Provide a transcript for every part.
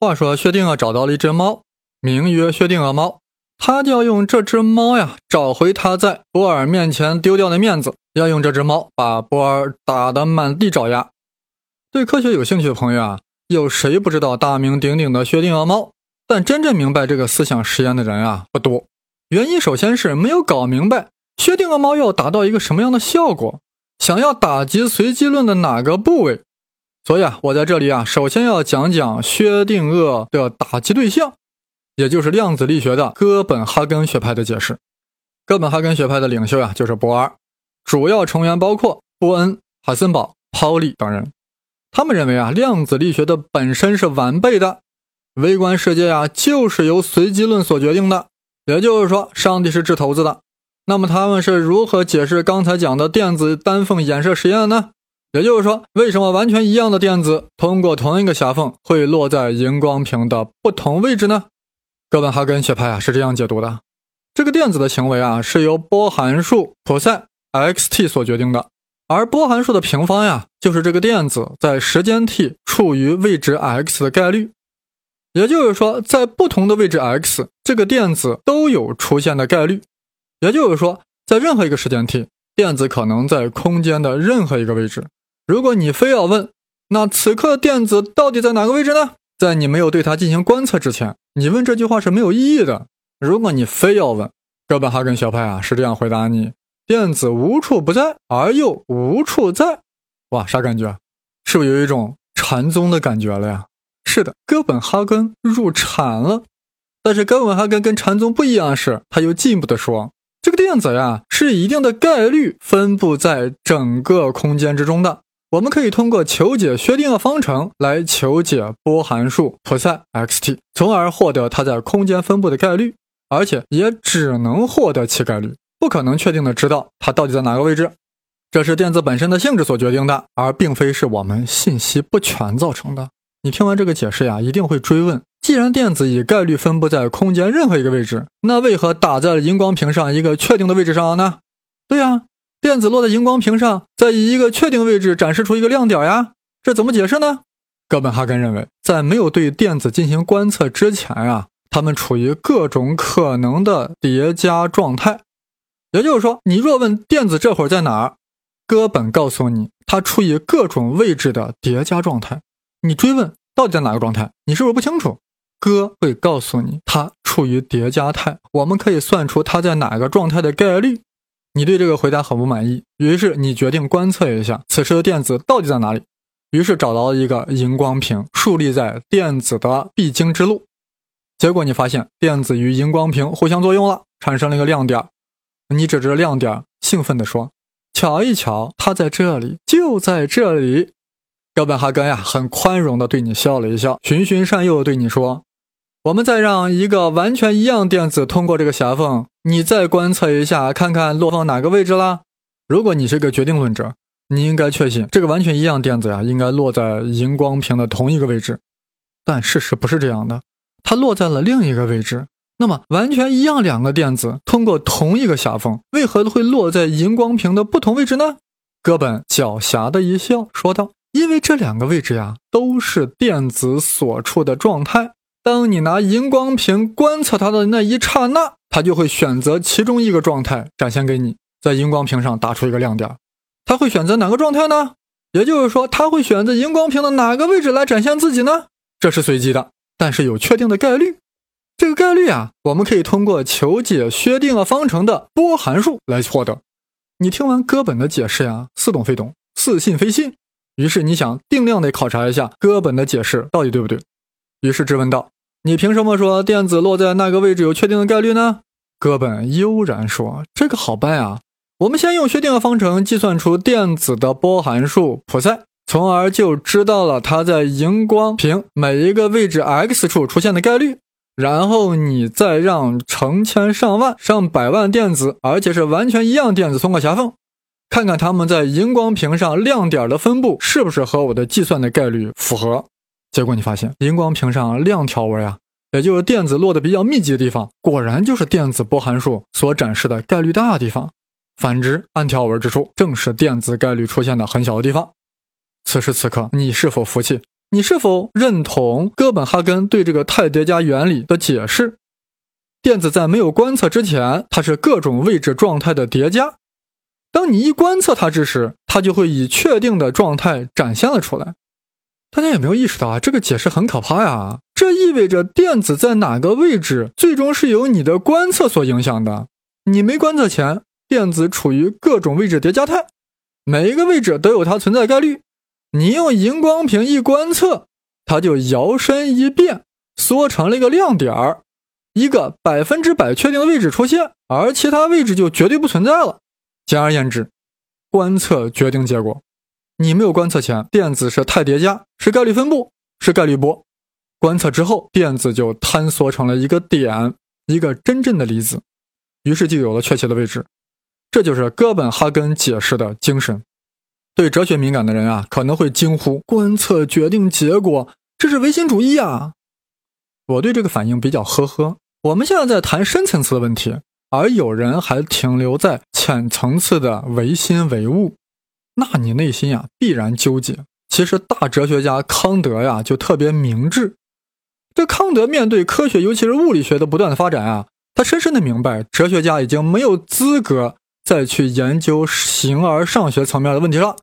话说薛定谔找到了一只猫，名曰薛定谔猫，他就要用这只猫呀找回他在波尔面前丢掉的面子，要用这只猫把波尔打得满地找牙。对科学有兴趣的朋友啊，有谁不知道大名鼎鼎的薛定谔猫？但真正明白这个思想实验的人啊不多。原因首先是没有搞明白薛定谔猫要达到一个什么样的效果，想要打击随机论的哪个部位。所以啊，我在这里啊，首先要讲讲薛定谔的打击对象，也就是量子力学的哥本哈根学派的解释。哥本哈根学派的领袖呀，就是波尔，主要成员包括波恩、海森堡、泡利等人。他们认为啊，量子力学的本身是完备的，微观世界啊就是由随机论所决定的，也就是说，上帝是掷骰子的。那么他们是如何解释刚才讲的电子单凤衍射实验呢？也就是说，为什么完全一样的电子通过同一个狭缝会落在荧光屏的不同位置呢？哥本哈根学派啊是这样解读的：这个电子的行为啊是由波函数普赛 x_t 所决定的。而波函数的平方呀，就是这个电子在时间 t 处于位置 x 的概率。也就是说，在不同的位置 x，这个电子都有出现的概率。也就是说，在任何一个时间 t，电子可能在空间的任何一个位置。如果你非要问，那此刻电子到底在哪个位置呢？在你没有对它进行观测之前，你问这句话是没有意义的。如果你非要问，哥本哈根学派啊是这样回答你。电子无处不在，而又无处在，哇，啥感觉？是不是有一种禅宗的感觉了呀？是的，哥本哈根入禅了。但是哥本哈根跟禅宗不一样，是他又进一步的说，这个电子呀是一定的概率分布在整个空间之中的。我们可以通过求解薛定谔方程来求解波函数普赛 x_t，从而获得它在空间分布的概率，而且也只能获得其概率。不可能确定的知道它到底在哪个位置，这是电子本身的性质所决定的，而并非是我们信息不全造成的。你听完这个解释呀，一定会追问：既然电子以概率分布在空间任何一个位置，那为何打在了荧光屏上一个确定的位置上呢？对呀，电子落在荧光屏上，再以一个确定位置展示出一个亮点呀，这怎么解释呢？哥本哈根认为，在没有对电子进行观测之前啊，它们处于各种可能的叠加状态。也就是说，你若问电子这会儿在哪儿，哥本告诉你，它处于各种位置的叠加状态。你追问到底在哪个状态，你是不是不清楚？哥会告诉你，它处于叠加态。我们可以算出它在哪个状态的概率。你对这个回答很不满意，于是你决定观测一下此时的电子到底在哪里。于是找到了一个荧光屏，竖立在电子的必经之路。结果你发现电子与荧光屏互相作用了，产生了一个亮点。你指着亮点，兴奋地说：“瞧一瞧，它在这里，就在这里。”哥本哈根呀，很宽容地对你笑了一笑，循循善诱地对你说：“我们再让一个完全一样电子通过这个狭缝，你再观测一下，看看落放哪个位置啦。如果你是个决定论者，你应该确信这个完全一样电子呀，应该落在荧光屏的同一个位置。但事实不是这样的，它落在了另一个位置。”那么完全一样，两个电子通过同一个狭缝，为何会落在荧光屏的不同位置呢？哥本狡黠的一笑，说道：“因为这两个位置呀，都是电子所处的状态。当你拿荧光屏观测它的那一刹那，它就会选择其中一个状态展现给你，在荧光屏上打出一个亮点。它会选择哪个状态呢？也就是说，它会选择荧光屏的哪个位置来展现自己呢？这是随机的，但是有确定的概率。”这个概率啊，我们可以通过求解薛定谔方程的波函数来获得。你听完哥本的解释呀，似懂非懂，似信非信。于是你想定量的考察一下哥本的解释到底对不对。于是质问道：“你凭什么说电子落在那个位置有确定的概率呢？”哥本悠然说：“这个好办啊，我们先用薛定谔方程计算出电子的波函数普赛，从而就知道了它在荧光屏每一个位置 x 处出现的概率。”然后你再让成千上万、上百万电子，而且是完全一样电子通过狭缝，看看它们在荧光屏上亮点的分布是不是和我的计算的概率符合。结果你发现，荧光屏上亮条纹呀，也就是电子落的比较密集的地方，果然就是电子波函数所展示的概率大的地方；反之，暗条纹之处正是电子概率出现的很小的地方。此时此刻，你是否服气？你是否认同哥本哈根对这个态叠加原理的解释？电子在没有观测之前，它是各种位置状态的叠加。当你一观测它之时，它就会以确定的状态展现了出来。大家有没有意识到啊？这个解释很可怕呀！这意味着电子在哪个位置，最终是由你的观测所影响的。你没观测前，电子处于各种位置叠加态，每一个位置都有它存在概率。你用荧光屏一观测，它就摇身一变，缩成了一个亮点儿。一个百分之百确定的位置出现，而其他位置就绝对不存在了。简而言之，观测决定结果。你没有观测前，电子是态叠加，是概率分布，是概率波；观测之后，电子就坍缩成了一个点，一个真正的离子，于是就有了确切的位置。这就是哥本哈根解释的精神。对哲学敏感的人啊，可能会惊呼：“观测决定结果，这是唯心主义啊！”我对这个反应比较呵呵。我们现在在谈深层次的问题，而有人还停留在浅层次的唯心唯物，那你内心呀必然纠结。其实大哲学家康德呀就特别明智。这康德面对科学，尤其是物理学的不断的发展啊，他深深的明白，哲学家已经没有资格再去研究形而上学层面的问题了。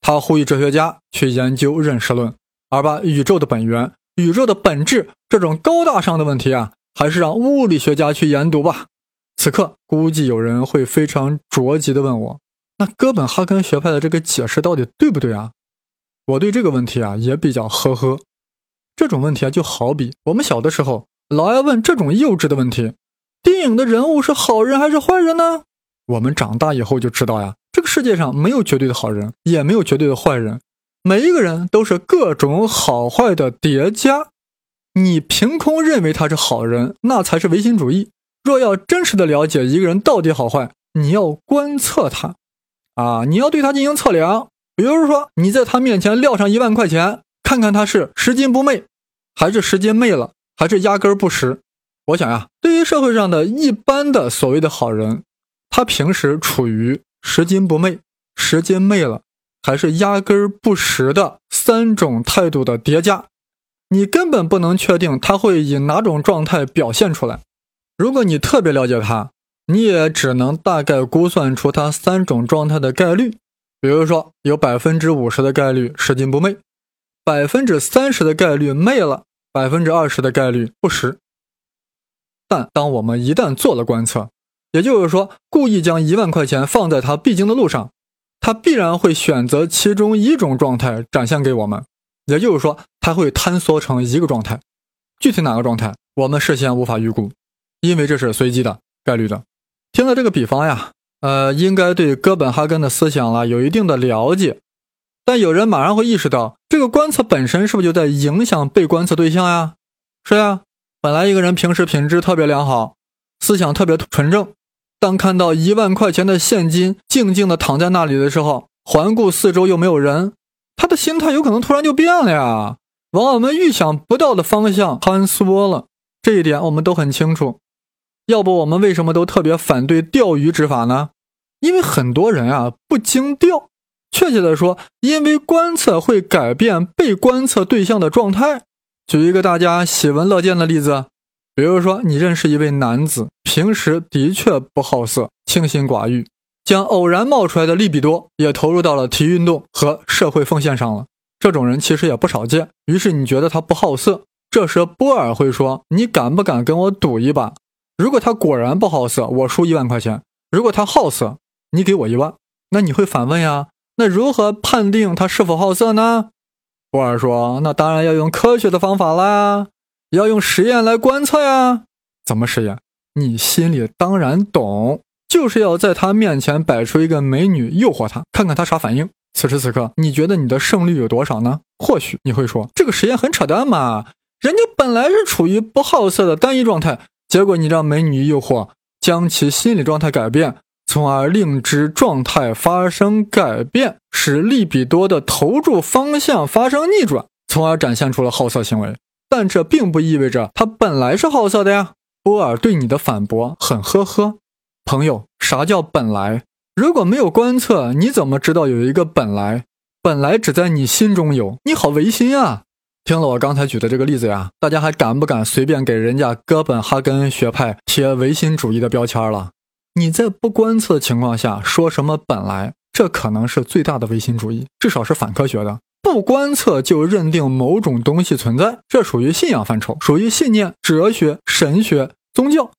他呼吁哲学家去研究认识论，而把宇宙的本源。宇宙的本质这种高大上的问题啊，还是让物理学家去研读吧。此刻估计有人会非常着急的问我：那哥本哈根学派的这个解释到底对不对啊？我对这个问题啊也比较呵呵。这种问题啊，就好比我们小的时候老爱问这种幼稚的问题：电影的人物是好人还是坏人呢？我们长大以后就知道呀，这个世界上没有绝对的好人，也没有绝对的坏人。每一个人都是各种好坏的叠加，你凭空认为他是好人，那才是唯心主义。若要真实的了解一个人到底好坏，你要观测他，啊，你要对他进行测量。比如说，你在他面前撂上一万块钱，看看他是拾金不昧，还是拾金昧了，还是压根儿不拾。我想呀，对于社会上的一般的所谓的好人，他平时处于拾金不昧、拾金昧了。还是压根儿不识的三种态度的叠加，你根本不能确定他会以哪种状态表现出来。如果你特别了解他，你也只能大概估算出他三种状态的概率。比如说，有百分之五十的概率拾金不昧，百分之三十的概率昧了，百分之二十的概率不识。但当我们一旦做了观测，也就是说，故意将一万块钱放在他必经的路上。他必然会选择其中一种状态展现给我们，也就是说，他会坍缩成一个状态。具体哪个状态，我们事先无法预估，因为这是随机的、概率的。听了这个比方呀，呃，应该对哥本哈根的思想啦有一定的了解。但有人马上会意识到，这个观测本身是不是就在影响被观测对象呀？是呀，本来一个人平时品质特别良好，思想特别纯正。当看到一万块钱的现金静静的躺在那里的时候，环顾四周又没有人，他的心态有可能突然就变了呀，往我们预想不到的方向坍缩了。这一点我们都很清楚。要不我们为什么都特别反对钓鱼执法呢？因为很多人啊不经钓，确切的说，因为观测会改变被观测对象的状态。举一个大家喜闻乐见的例子。比如说，你认识一位男子，平时的确不好色，清心寡欲，将偶然冒出来的利比多也投入到了体育运动和社会奉献上了。这种人其实也不少见。于是你觉得他不好色，这时波尔会说：“你敢不敢跟我赌一把？如果他果然不好色，我输一万块钱；如果他好色，你给我一万。”那你会反问呀？那如何判定他是否好色呢？波尔说：“那当然要用科学的方法啦。”要用实验来观测呀？怎么实验？你心里当然懂，就是要在他面前摆出一个美女诱惑他，看看他啥反应。此时此刻，你觉得你的胜率有多少呢？或许你会说，这个实验很扯淡嘛，人家本来是处于不好色的单一状态，结果你让美女诱惑，将其心理状态改变，从而令之状态发生改变，使利比多的投注方向发生逆转，从而展现出了好色行为。但这并不意味着他本来是好色的呀。波尔对你的反驳很呵呵，朋友，啥叫本来？如果没有观测，你怎么知道有一个本来？本来只在你心中有，你好违心啊！听了我刚才举的这个例子呀，大家还敢不敢随便给人家哥本哈根学派贴唯心主义的标签了？你在不观测的情况下说什么本来，这可能是最大的唯心主义，至少是反科学的。不观测就认定某种东西存在，这属于信仰范畴，属于信念、哲学、神学、宗教，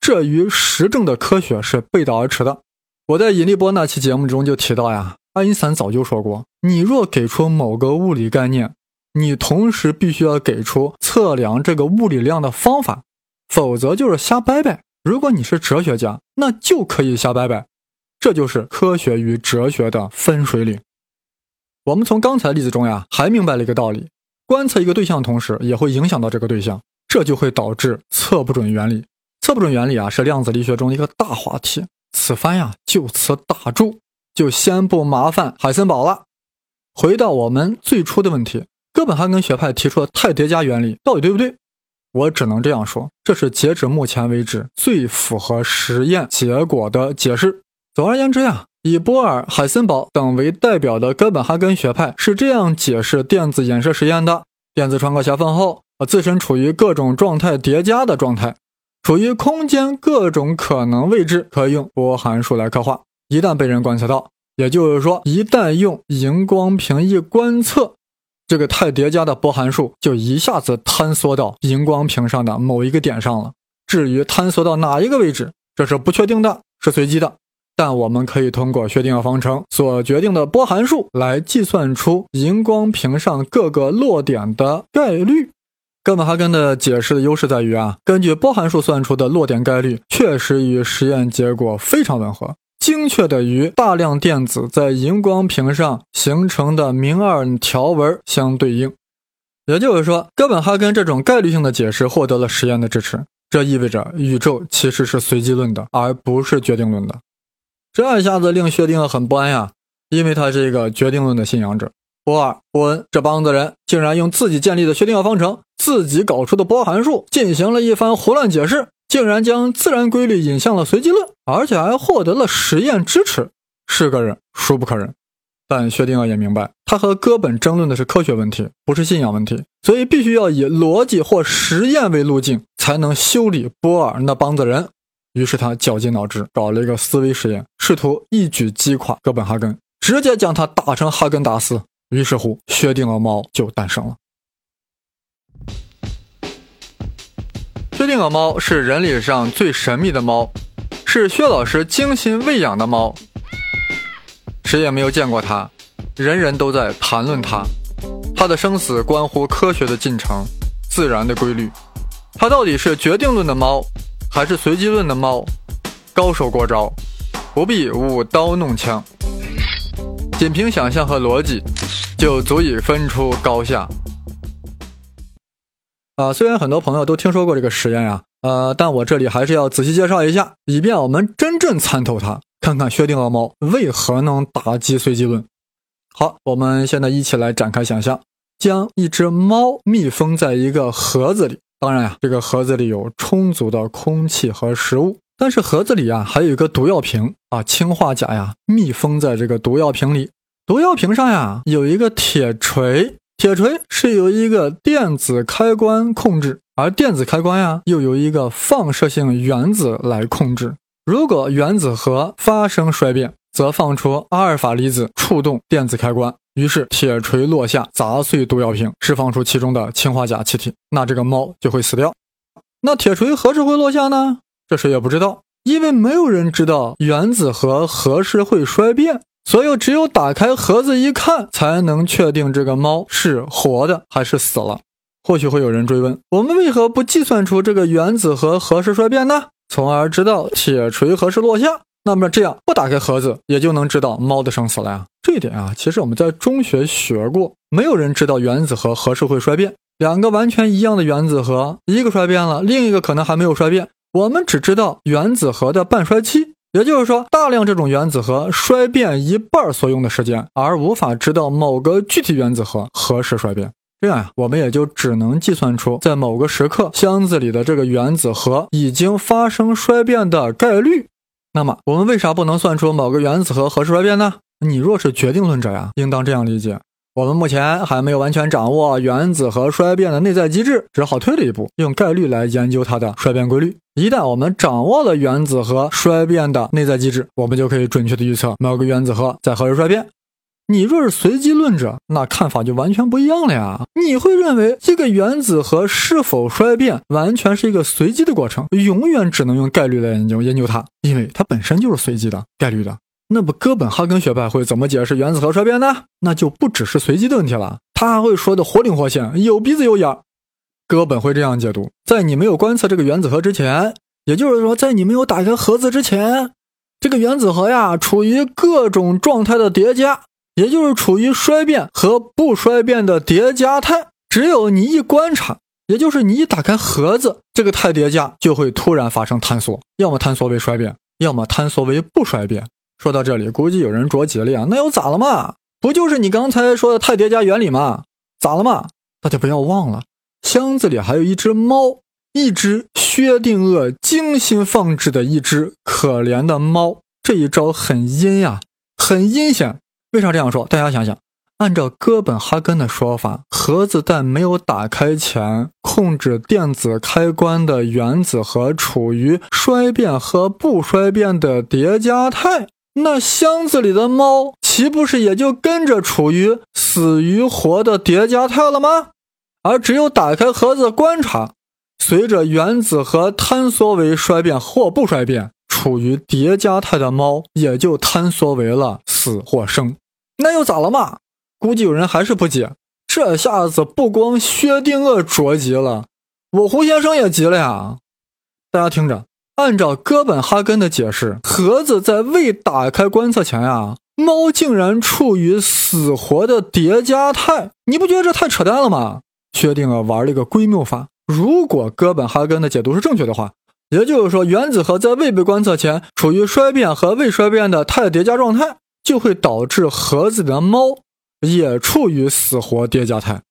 这与实证的科学是背道而驰的。我在引力波那期节目中就提到呀，爱因斯坦早就说过，你若给出某个物理概念，你同时必须要给出测量这个物理量的方法，否则就是瞎掰掰。如果你是哲学家，那就可以瞎掰掰，这就是科学与哲学的分水岭。我们从刚才例子中呀，还明白了一个道理：观测一个对象同时，也会影响到这个对象，这就会导致测不准原理。测不准原理啊，是量子力学中一个大话题。此番呀，就此打住，就先不麻烦海森堡了。回到我们最初的问题。哥本哈根学派提出的态叠加原理到底对不对？我只能这样说，这是截止目前为止最符合实验结果的解释。总而言之呀，以波尔、海森堡等为代表的哥本哈根学派是这样解释电子衍射实验的：电子穿过狭缝后，自身处于各种状态叠加的状态，处于空间各种可能位置，可以用波函数来刻画。一旦被人观测到，也就是说，一旦用荧光屏一观测。这个态叠加的波函数就一下子坍缩到荧光屏上的某一个点上了。至于坍缩到哪一个位置，这是不确定的，是随机的。但我们可以通过薛定谔方程所决定的波函数来计算出荧光屏上各个落点的概率。哥本哈根的解释的优势在于啊，根据波函数算出的落点概率确实与实验结果非常吻合。精确的与大量电子在荧光屏上形成的明暗条纹相对应，也就是说，哥本哈根这种概率性的解释获得了实验的支持。这意味着宇宙其实是随机论的，而不是决定论的。这一下子令薛定谔很不安呀，因为他是一个决定论的信仰者。波尔、波恩这帮子人竟然用自己建立的薛定谔方程、自己搞出的波函数进行了一番胡乱解释。竟然将自然规律引向了随机论，而且还获得了实验支持，是个人孰不可忍？但薛定谔也明白，他和哥本争论的是科学问题，不是信仰问题，所以必须要以逻辑或实验为路径，才能修理波尔那帮子人。于是他绞尽脑汁搞了一个思维实验，试图一举击垮哥本哈根，直接将他打成哈根达斯。于是乎，薛定谔猫就诞生了。薛定谔猫是人类上最神秘的猫，是薛老师精心喂养的猫。谁也没有见过它，人人都在谈论它。它的生死关乎科学的进程、自然的规律。它到底是决定论的猫，还是随机论的猫？高手过招，不必舞刀弄枪，仅凭想象和逻辑，就足以分出高下。啊，虽然很多朋友都听说过这个实验呀，呃，但我这里还是要仔细介绍一下，以便我们真正参透它，看看薛定谔猫为何能打击随机论。好，我们现在一起来展开想象，将一只猫密封在一个盒子里，当然呀，这个盒子里有充足的空气和食物，但是盒子里啊还有一个毒药瓶啊，氰化钾呀密封在这个毒药瓶里，毒药瓶上呀有一个铁锤。铁锤是由一个电子开关控制，而电子开关呀又由一个放射性原子来控制。如果原子核发生衰变，则放出阿尔法粒子触动电子开关，于是铁锤落下砸碎毒药瓶，释放出其中的氰化钾气体，那这个猫就会死掉。那铁锤何时会落下呢？这谁也不知道，因为没有人知道原子核何时会衰变。所以，只有打开盒子一看，才能确定这个猫是活的还是死了。或许会有人追问：我们为何不计算出这个原子核何时衰变呢？从而知道铁锤何时落下？那么这样不打开盒子，也就能知道猫的生死了呀。这一点啊，其实我们在中学学过。没有人知道原子核何时会衰变。两个完全一样的原子核，一个衰变了，另一个可能还没有衰变。我们只知道原子核的半衰期。也就是说，大量这种原子核衰变一半所用的时间，而无法知道某个具体原子核何时衰变。这样呀，我们也就只能计算出在某个时刻箱子里的这个原子核已经发生衰变的概率。那么，我们为啥不能算出某个原子核何时衰变呢？你若是决定论者呀，应当这样理解：我们目前还没有完全掌握原子核衰变的内在机制，只好退了一步，用概率来研究它的衰变规律。一旦我们掌握了原子核衰变的内在机制，我们就可以准确的预测某个原子核在何时衰变。你若是随机论者，那看法就完全不一样了呀！你会认为这个原子核是否衰变完全是一个随机的过程，永远只能用概率来研究研究它，因为它本身就是随机的概率的。那么哥本哈根学派会怎么解释原子核衰变呢？那就不只是随机的问题了，他还会说的活灵活现，有鼻子有眼儿。哥本会这样解读：在你没有观测这个原子核之前，也就是说，在你没有打开盒子之前，这个原子核呀处于各种状态的叠加，也就是处于衰变和不衰变的叠加态。只有你一观察，也就是你一打开盒子，这个态叠加就会突然发生坍缩，要么坍缩为衰变，要么坍缩为不衰变。说到这里，估计有人着急了呀，那又咋了嘛？不就是你刚才说的态叠加原理吗？咋了嘛？大家不要忘了，箱子里还有一只猫，一只薛定谔精心放置的一只可怜的猫。这一招很阴呀，很阴险。为啥这样说？大家想想，按照哥本哈根的说法，盒子在没有打开前，控制电子开关的原子核处于衰变和不衰变的叠加态。那箱子里的猫岂不是也就跟着处于死与活的叠加态了吗？而只有打开盒子观察，随着原子核坍缩为衰变或不衰变，处于叠加态的猫也就坍缩为了死或生。那又咋了嘛？估计有人还是不解。这下子不光薛定谔着急了，我胡先生也急了呀！大家听着。按照哥本哈根的解释，盒子在未打开观测前呀，猫竟然处于死活的叠加态，你不觉得这太扯淡了吗？薛定谔玩了一个归谬法。如果哥本哈根的解读是正确的话，也就是说，原子核在未被观测前处于衰变和未衰变的态叠加状态，就会导致盒子里的猫也处于死活叠加态。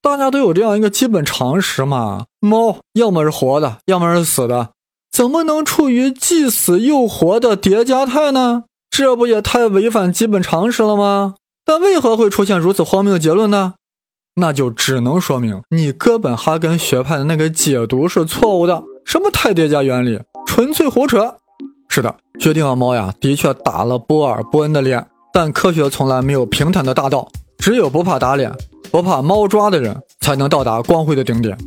大家都有这样一个基本常识嘛，猫要么是活的，要么是死的。怎么能处于既死又活的叠加态呢？这不也太违反基本常识了吗？但为何会出现如此荒谬的结论呢？那就只能说明你哥本哈根学派的那个解读是错误的。什么态叠加原理，纯粹胡扯！是的，薛定谔猫呀，的确打了波尔波恩的脸，但科学从来没有平坦的大道，只有不怕打脸、不怕猫抓的人，才能到达光辉的顶点。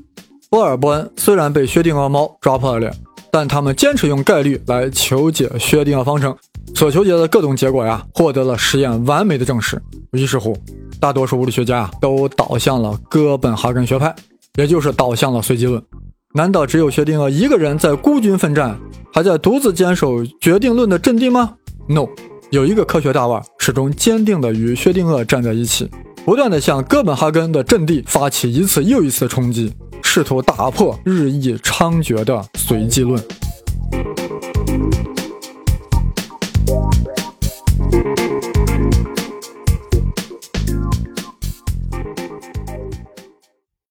波尔波恩虽然被薛定谔猫抓破了脸。但他们坚持用概率来求解薛定谔方程，所求解的各种结果呀，获得了实验完美的证实。于是乎，大多数物理学家啊，都倒向了哥本哈根学派，也就是倒向了随机论。难道只有薛定谔一个人在孤军奋战，还在独自坚守决定论的阵地吗？No，有一个科学大腕始终坚定地与薛定谔站在一起，不断地向哥本哈根的阵地发起一次又一次冲击。试图打破日益猖獗的随机论。